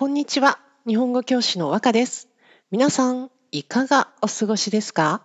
こんにちは。日本語教師の和歌です。皆さん、いかがお過ごしですか？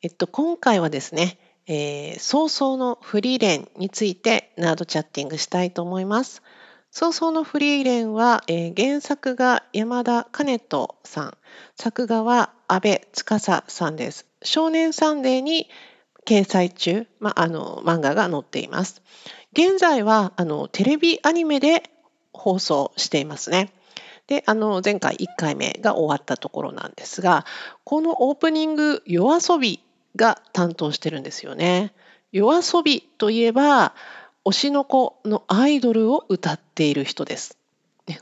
えっと、今回はですね、えー、早々のフリーレンについてナードチャッティングしたいと思います。早々のフリーレンは、えー、原作が山田兼人さん、作画は安部司さんです。少年サンデーに掲載中、まあ、あの漫画が載っています。現在はあのテレビアニメで放送していますね。で、あの、前回1回目が終わったところなんですが、このオープニング、夜遊びが担当してるんですよね。夜遊びといえば、推しの子のアイドルを歌っている人です。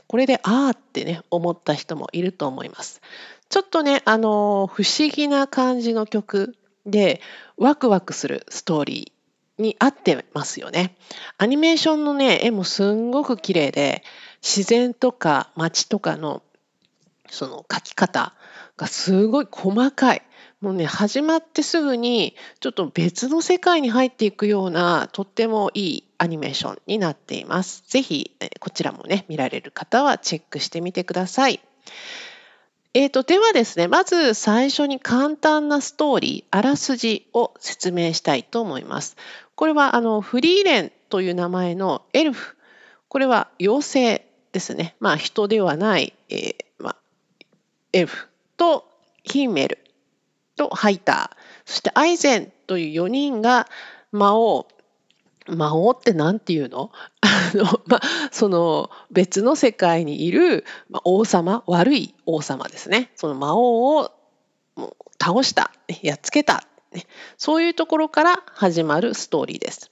これで、あーってね、思った人もいると思います。ちょっとね、あの、不思議な感じの曲で、ワクワクするストーリーに合ってますよね。アニメーションのね、絵もすんごく綺麗で、自然とか街とかのその描き方がすごい細かい。もうね、始まってすぐにちょっと別の世界に入っていくようなとってもいいアニメーションになっています。ぜひこちらもね、見られる方はチェックしてみてください。えーと、ではですね、まず最初に簡単なストーリー、あらすじを説明したいと思います。これはあのフリーレンという名前のエルフ、これは妖精ですね、まあ、人ではない、えーまあ、エフとヒンメルとハイター。そしてアイゼンという4人が魔王。魔王って何て言うの？あの、まあ、その別の世界にいる王様。悪い王様ですね。その魔王を倒した。やっつけた。ねそういうところから始まるストーリーです。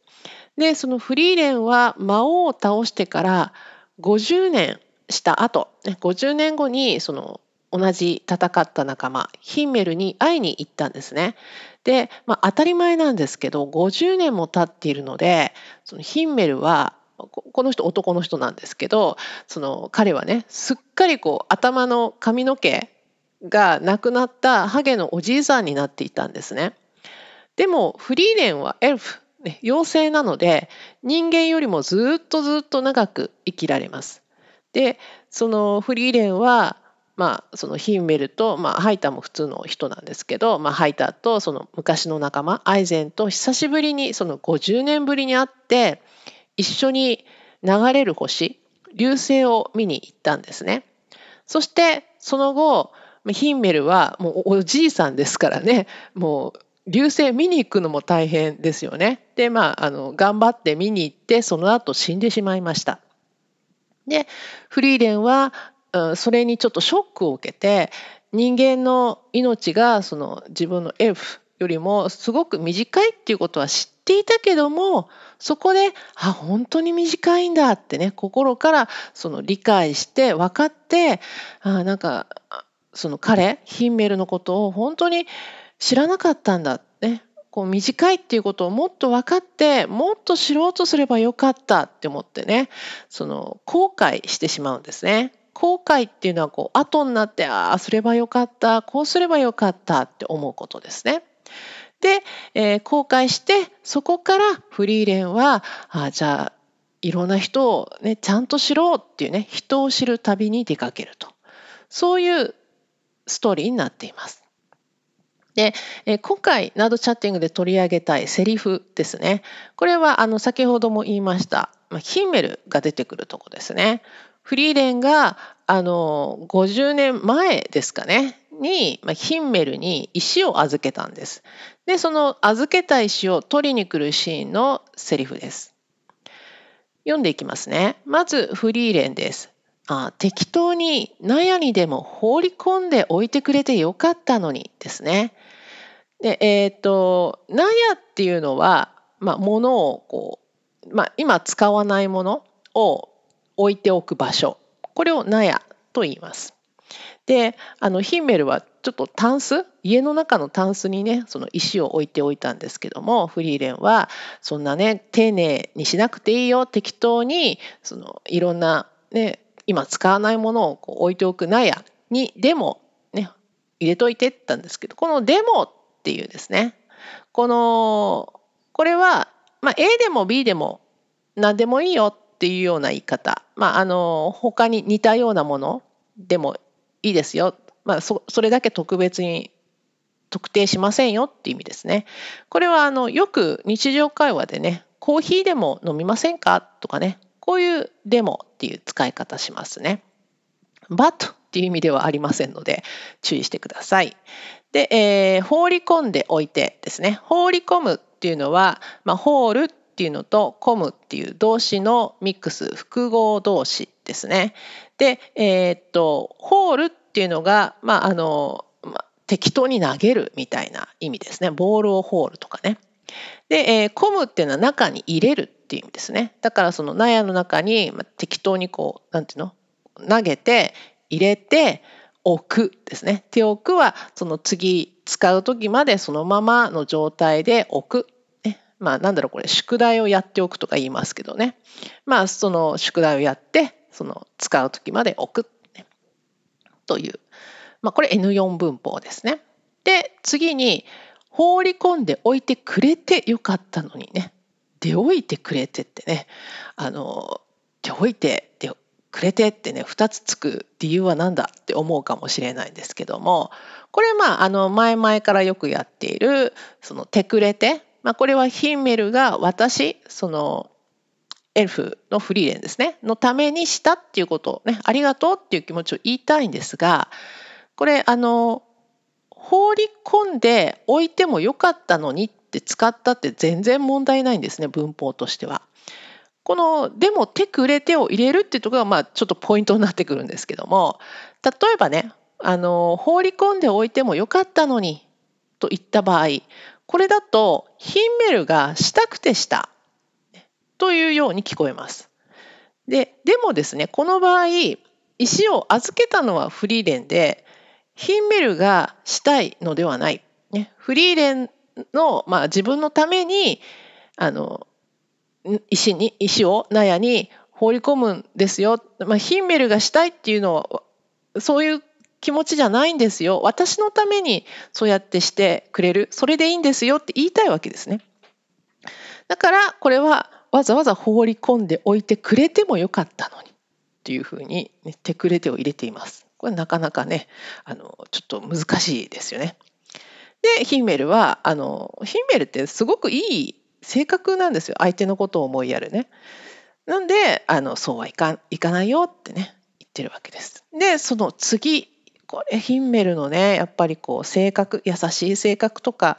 でそのフリーレンは魔王を倒してから50年した後、50年後にその同じ戦った仲間ヒンメルに会いに行ったんですね。で、まあ、当たり前なんですけど50年も経っているのでそのヒンメルはこの人男の人なんですけどその彼はねすっかりこう頭の髪の毛がなくなったハゲのおじいさんになっていたんですね。でもフリーレンはエルフね、妖精なので人間よりもずっとずっと長く生きられます。でそのフリーレンはまあ、そのヒンメルと、まあ、ハイターも普通の人なんですけど、まあ、ハイターとその昔の仲間アイゼンと久しぶりにその50年ぶりに会って一緒に流れる星流星を見に行ったんですね。そしてその後ヒンメルはもうおじいさんですからねもう流星見に行くのも大変ですよね。で、まあ、あの、頑張って見に行って、その後死んでしまいました。で、フリーレンは、うんそれにちょっとショックを受けて、人間の命がその自分のエルフよりもすごく短いっていうことは知っていたけども、そこで、あ、本当に短いんだってね、心からその理解して分かって、あなんか、その彼、ヒンメルのことを本当に知らなかったんだねこう短いっていうことをもっと分かってもっと知ろうとすればよかったって思ってねその後悔してしまうんですね。後悔っていうのはこう後になってああすればよかったこうすればよかったって思うことですね。で、えー、後悔してそこからフリーレンはあじゃあいろんな人を、ね、ちゃんと知ろうっていうね人を知る旅に出かけるとそういうストーリーになっています。で、え今回ナードチャッティングで取り上げたいセリフですね。これはあの先ほども言いました、ヒンメルが出てくるとこですね。フリーレンがあの50年前ですかねに、まあ、ヒンメルに石を預けたんです。でその預けた石を取りに来るシーンのセリフです。読んでいきますね。まずフリーレンです。あ適当に納屋にでも放り込んでおいてくれてよかったのにですね。で、えっ、ー、と、納屋っていうのは、まあ、物をこう、まあ、今使わないものを置いておく場所。これを納屋と言います。で、あの、ヒンメルはちょっとタンス？家の中のタンスにね、その石を置いておいたんですけども、フリーレンは、そんなね、丁寧にしなくていいよ、適当に、その、いろんなね、今使わないものをこう置いておく納屋にでもね入れといてったんですけどこの「でも」っていうですねこのこれは、まあ、A でも B でも何でもいいよっていうような言い方、まあ、あの他に似たようなものでもいいですよ。まあ、そそれだけ特別に特定しませんよっていう意味ですね。これはあのよく日常会話でね、コーヒーでも飲みませんかとかね、こういうでもっていう使い方しますね。but っていう意味ではありませんので注意してください。で、えー、放り込んでおいてですね。放り込むっていうのは、まあ、ホールっていうのと込むっていう動詞のミックス複合動詞ですね。で、えー、っとホールっていうのが、まああのまあ、適当に投げるみたいな意味ですね。ボールをホールとかね。で、えー、込むっていうのは中に入れるっていう意味ですね。だからその納屋の中に、まあ、適当にこうなんていうの？投げて入れて置くですね。手置くはその次使う時までそのままの状態で置く。ね、まあなんだろうこれ宿題をやっておくとか言いますけどね。まあその宿題をやってその使う時まで置く、ね、という。まあこれ N4 文法ですね。で次に放り込んでおいてくれてよかったのにね。出おいてくれてってね。あの出おいて出くれてってね2つつく理由は何だって思うかもしれないんですけどもこれまああの前々からよくやっているその「てくれて」まあ、これはヒンメルが私そのエルフのフリーレンですねのためにしたっていうことをねありがとうっていう気持ちを言いたいんですがこれあの放り込んでおいてもよかったのにって使ったって全然問題ないんですね文法としては。この「でも手くれて」を入れるっていうところがまあちょっとポイントになってくるんですけども例えばねあの放り込んでおいてもよかったのにと言った場合これだとヒンメルがしたくてしたというように聞こえます。ででもですねこの場合石を預けたのはフリーレンでヒンメルがしたいのではない。ね、フリーレンの、まあ、自分のためにあの石に石を納屋に放り込むんですよ、まあ、ヒンメルがしたいっていうのはそういう気持ちじゃないんですよ。私のためにそうやってしてくれる。それでいいんですよって言いたいわけですね。だからこれはわざわざ放り込んでおいてくれてもよかったのにっていうふうに、ね、手くれてを入れています。これなかなかねあのちょっと難しいですよねでヒンメルはあのヒンメルってすごくいい性格なんですよ相手のことを思いやるね。なんであのそうはいかいかないよってね言ってるわけです。でその次これヒンメルのねやっぱりこう性格優しい性格とか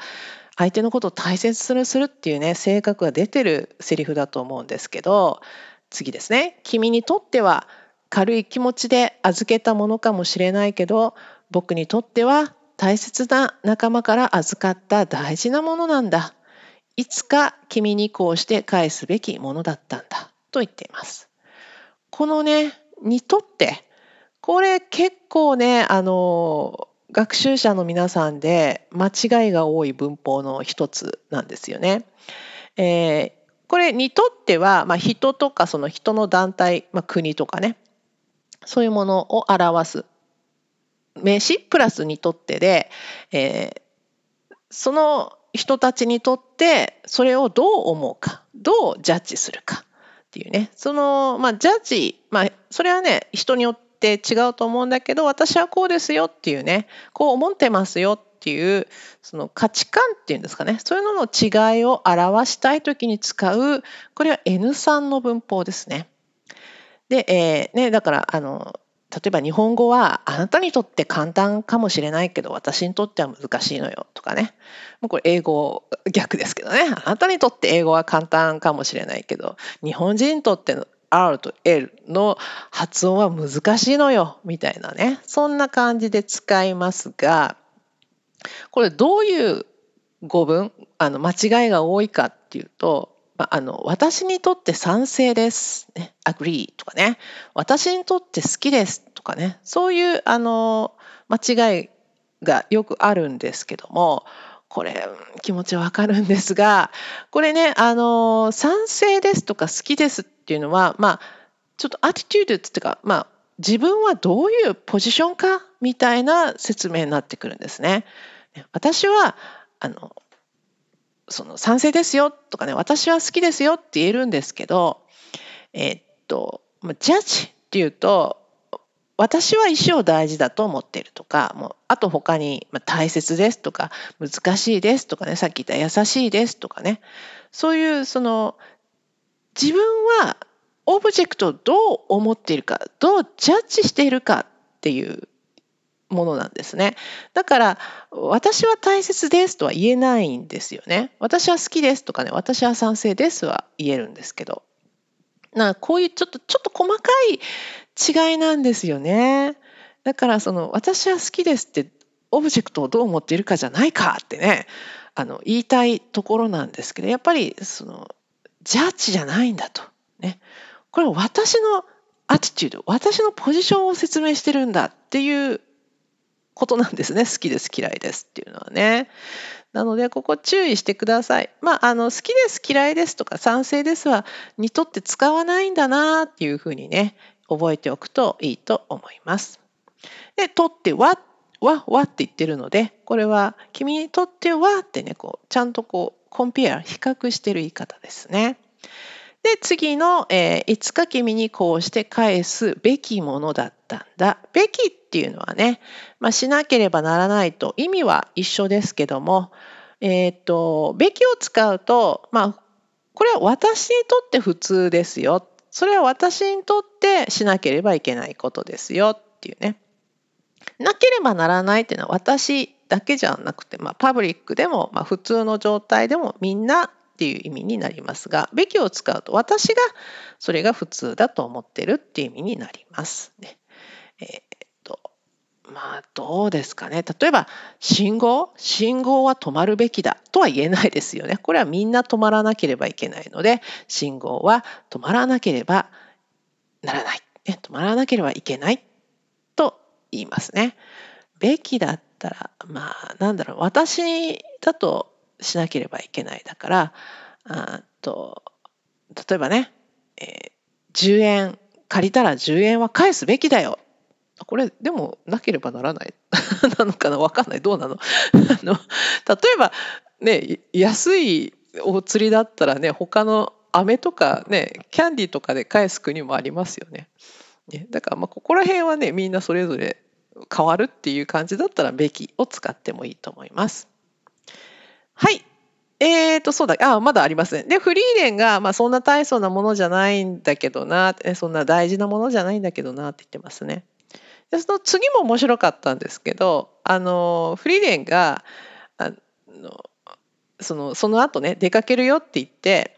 相手のことを大切にするっていうね性格が出てるセリフだと思うんですけど次ですね君にとっては軽い気持ちで預けたものかもしれないけど僕にとっては大切な仲間から預かった大事なものなんだいつか君にこうして返すべきものだったんだと言っています。このね、にとって、これ結構ね、あの、学習者の皆さんで間違いが多い文法の一つなんですよね。えー、これにとっては、まあ、人とかその人の団体、まあ、国とかね、そういうものを表す。名詞プラスにとってで、えー、その人たちにとってそれをどう思うかどうジャッジするかっていうね。そのまあジャッジまあそれはね人によって違うと思うんだけど私はこうですよっていうねこう思ってますよっていうその価値観っていうんですかね。そういうのの違いを表したい時に使うこれは N3 の文法ですね。で、えー、ね、だからあの例えば日本語はあなたにとって簡単かもしれないけど私にとっては難しいのよとかね。もうこれ英語逆ですけどね。あなたにとって英語は簡単かもしれないけど日本人にとっての R と L の発音は難しいのよみたいなね。そんな感じで使いますがこれどういう語文あの間違いが多いかっていうとまあ、あの私にとって賛成です、ね、agree とかね。私にとって好きですとかね。そういうあの間違いがよくあるんですけどもこれ気持ちわかるんですがこれねあの賛成ですとか好きですっていうのはまあちょっとアティテュードっていうかまあ自分はどういうポジションかみたいな説明になってくるんですね。私はあのその賛成ですよとかね私は好きですよって言えるんですけどえー、っとジャッジっていうと私は石を大事だと思ってるとか、もうあと他に、まあ、大切ですとか、難しいですとかね、さっき言った優しいですとかね、そういうその自分はオブジェクトをどう思っているか、どうジャッジしているかっていうものなんですね。だから、私は大切ですとは言えないんですよね。私は好きですとかね、私は賛成ですは言えるんですけど。なこういうちょっと、ちょっと細かい違いなんですよね。だから、その、私は好きですって、オブジェクトをどう思っているかじゃないかってね、あの、言いたいところなんですけど、やっぱり、その、ジャッジじゃないんだと。ね。これは私のアティチュード、私のポジションを説明してるんだっていうことなんですね。好きです、嫌いですっていうのはね。なので、ここ注意してください。まあ、あの、好きです、嫌いですとか賛成ですは、にとって使わないんだなっていうふうにね、覚えておくといいと思います。で、とっては、わ、わって言ってるので、これは、君にとってはってね、こう、ちゃんとこう、コンペア、比較してる言い方ですね。で、次の、えー、いつか君にこうして返すべきものだったんだ。べきっていうのはね、まあ、しなければならないと意味は一緒ですけども、えっ、と、べきを使うと、まあ、これは私にとって普通ですよ。それは私にとってしなければいけないことですよっていうね。なければならないっていうのは私だけじゃなくて、まあ、パブリックでも、まあ、普通の状態でもみんなっていう意味になりますが、べきを使うと私がそれが普通だと思ってるっていう意味になりますね。えー、っと、まあどうですかね。例えば信号、信号は止まるべきだとは言えないですよね。これはみんな止まらなければいけないので、信号は止まらなければならない。ね、止まらなければいけないと言いますね。べきだったら、まあなんだろう、私だとしなければいけないだからあと例えばね、えー、10円借りたら10円は返すべきだよ。これでもなければならない。なのかな？分かんない。どうなの？あの例えばね安いお釣りだったらね他の飴とかねキャンディーとかで返す国もありますよね。ねだからまあここら辺はねみんなそれぞれ変わるっていう感じだったらべきを使ってもいいと思います。はい。えーと、そうだ、あ、まだありますね。で、フリーレンが、まあ、そんな大層なものじゃないんだけどな、そんな大事なものじゃないんだけどなって言ってますね。で、その次も面白かったんですけど、あの、フリーレンが、あの、その、その後ね、出かけるよって言って、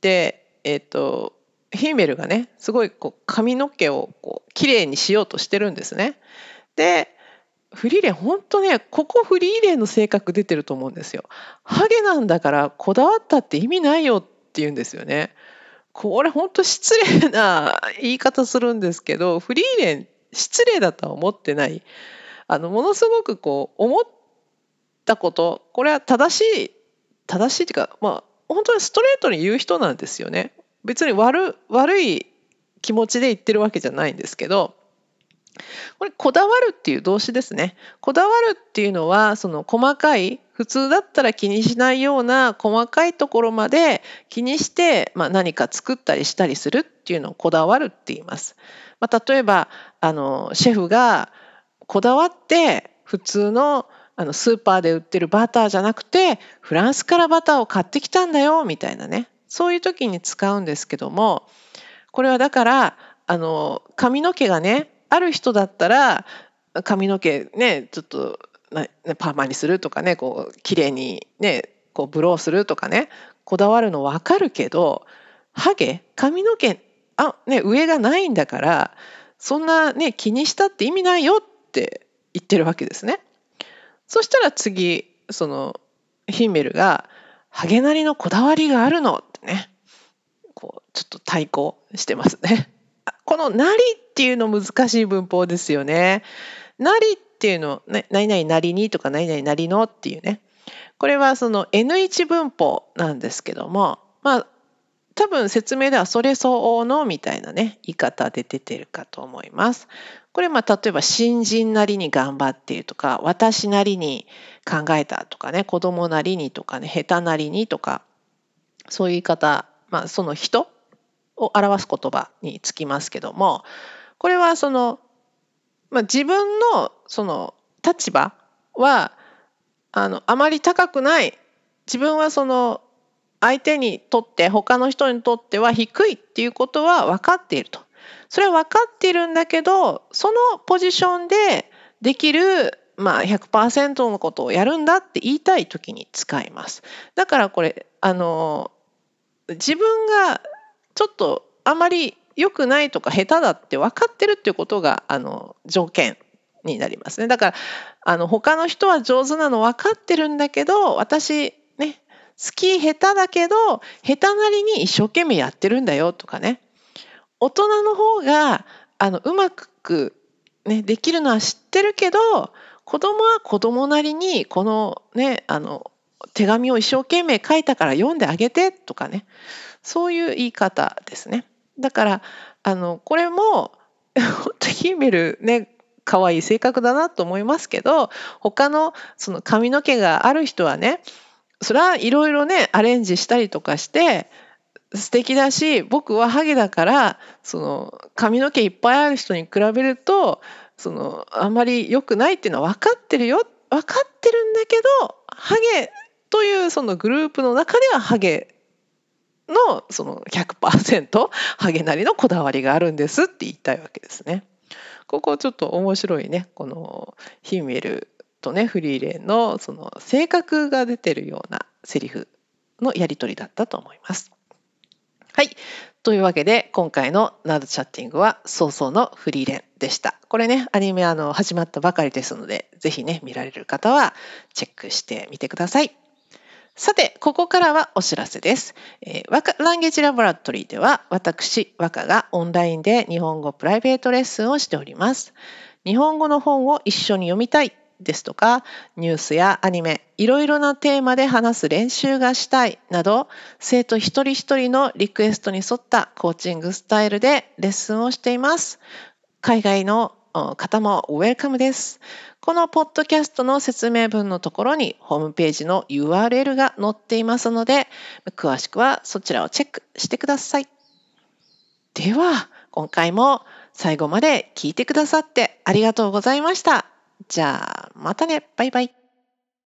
で、えっ、ー、と、ヒーメルがね、すごいこう髪の毛をこう綺麗にしようとしてるんですね。で、フリーレン本当ねここフリーレンの性格出てると思うんですよ。ハゲなんだからこだわったって意味ないよって言うんですよね。これ本当失礼な言い方するんですけどフリーレン失礼だとは思ってない。あのものすごくこう思ったことこれは正しい正しいっていうかまあ本当にストレートに言う人なんですよね。別に悪悪い気持ちで言ってるわけじゃないんですけどこれこだわるっていう動詞ですね。こだわるっていうのはその細かい普通だったら気にしないような細かいところまで気にして、まあ、何か作ったりしたりするっていうのをこだわるって言います。まあ、例えばあのシェフがこだわって普通のあのスーパーで売ってるバターじゃなくてフランスからバターを買ってきたんだよみたいなねそういう時に使うんですけどもこれはだからあの髪の毛がねある人だったら髪の毛ねちょっとパーマにするとかねこう綺麗にねこうブローするとかねこだわるの分かるけどハゲ髪の毛あ、ね、上がないんだからそんなね気にしたって意味ないよって言ってるわけですね。そしたら次そのヒンメルが「ハゲなりのこだわりがあるの」ってねこうちょっと対抗してますね。この「なり」っていうの難しい文法ですよね。なりっていうの、ね、何々なりにとか何々なりのっていうね。これはその N1 文法なんですけども、まあ多分説明ではそれ相応のみたいなね、言い方で出てるかと思います。これまあ例えば新人なりに頑張っているとか、私なりに考えたとかね、子供なりにとかね、下手なりにとか、そういう言い方、まあその人を表す言葉につきますけども、これはそのまあ、自分のその立場はあのあまり高くない自分はその相手にとって他の人にとっては低いっていうことは分かっていると。それは分かっているんだけどそのポジションでできるまあ100%のことをやるんだって言いたい時に使います。だからこれあの自分がちょっとあまり良くないとか下手だって分かってるっていうことがあの条件になりますね。だからあの他の人は上手なの分かってるんだけど私ね好き下手だけど下手なりに一生懸命やってるんだよとかね大人の方があのうまく、ね、できるのは知ってるけど子供は子供なりにこのねあの手紙を一生懸命書いたから読んであげてとかねそういう言い方ですね。だからあのこれも 本当にヒメルね可愛い性格だなと思いますけど他のその髪の毛がある人はねそれはいろいろねアレンジしたりとかして素敵だし僕はハゲだからその髪の毛いっぱいある人に比べるとそのあんまり良くないっていうのは分かってるよ分かってるんだけどハゲというそのグループの中ではハゲのその100%ハゲなりのこだわりがあるんですって言いたいわけですね。ここちょっと面白いねこのヒンメルとねフリーレンのその性格が出てるようなセリフのやり取りだったと思います。はい。というわけで今回のナードチャッティングは早々のフリーレンでした。これねアニメあの始まったばかりですので是非ね見られる方はチェックしてみてください。さて、ここからはお知らせです。えー、和ランゲージラボラトリーでは、私、和歌がオンラインで日本語プライベートレッスンをしております。日本語の本を一緒に読みたいですとか、ニュースやアニメ、いろいろなテーマで話す練習がしたいなど、生徒一人一人のリクエストに沿ったコーチングスタイルでレッスンをしています。海外の方もウェルカムです。このポッドキャストの説明文のところにホームページの URL が載っていますので、詳しくはそちらをチェックしてください。では、今回も最後まで聞いてくださってありがとうございました。じゃあ、またね。バイバイ。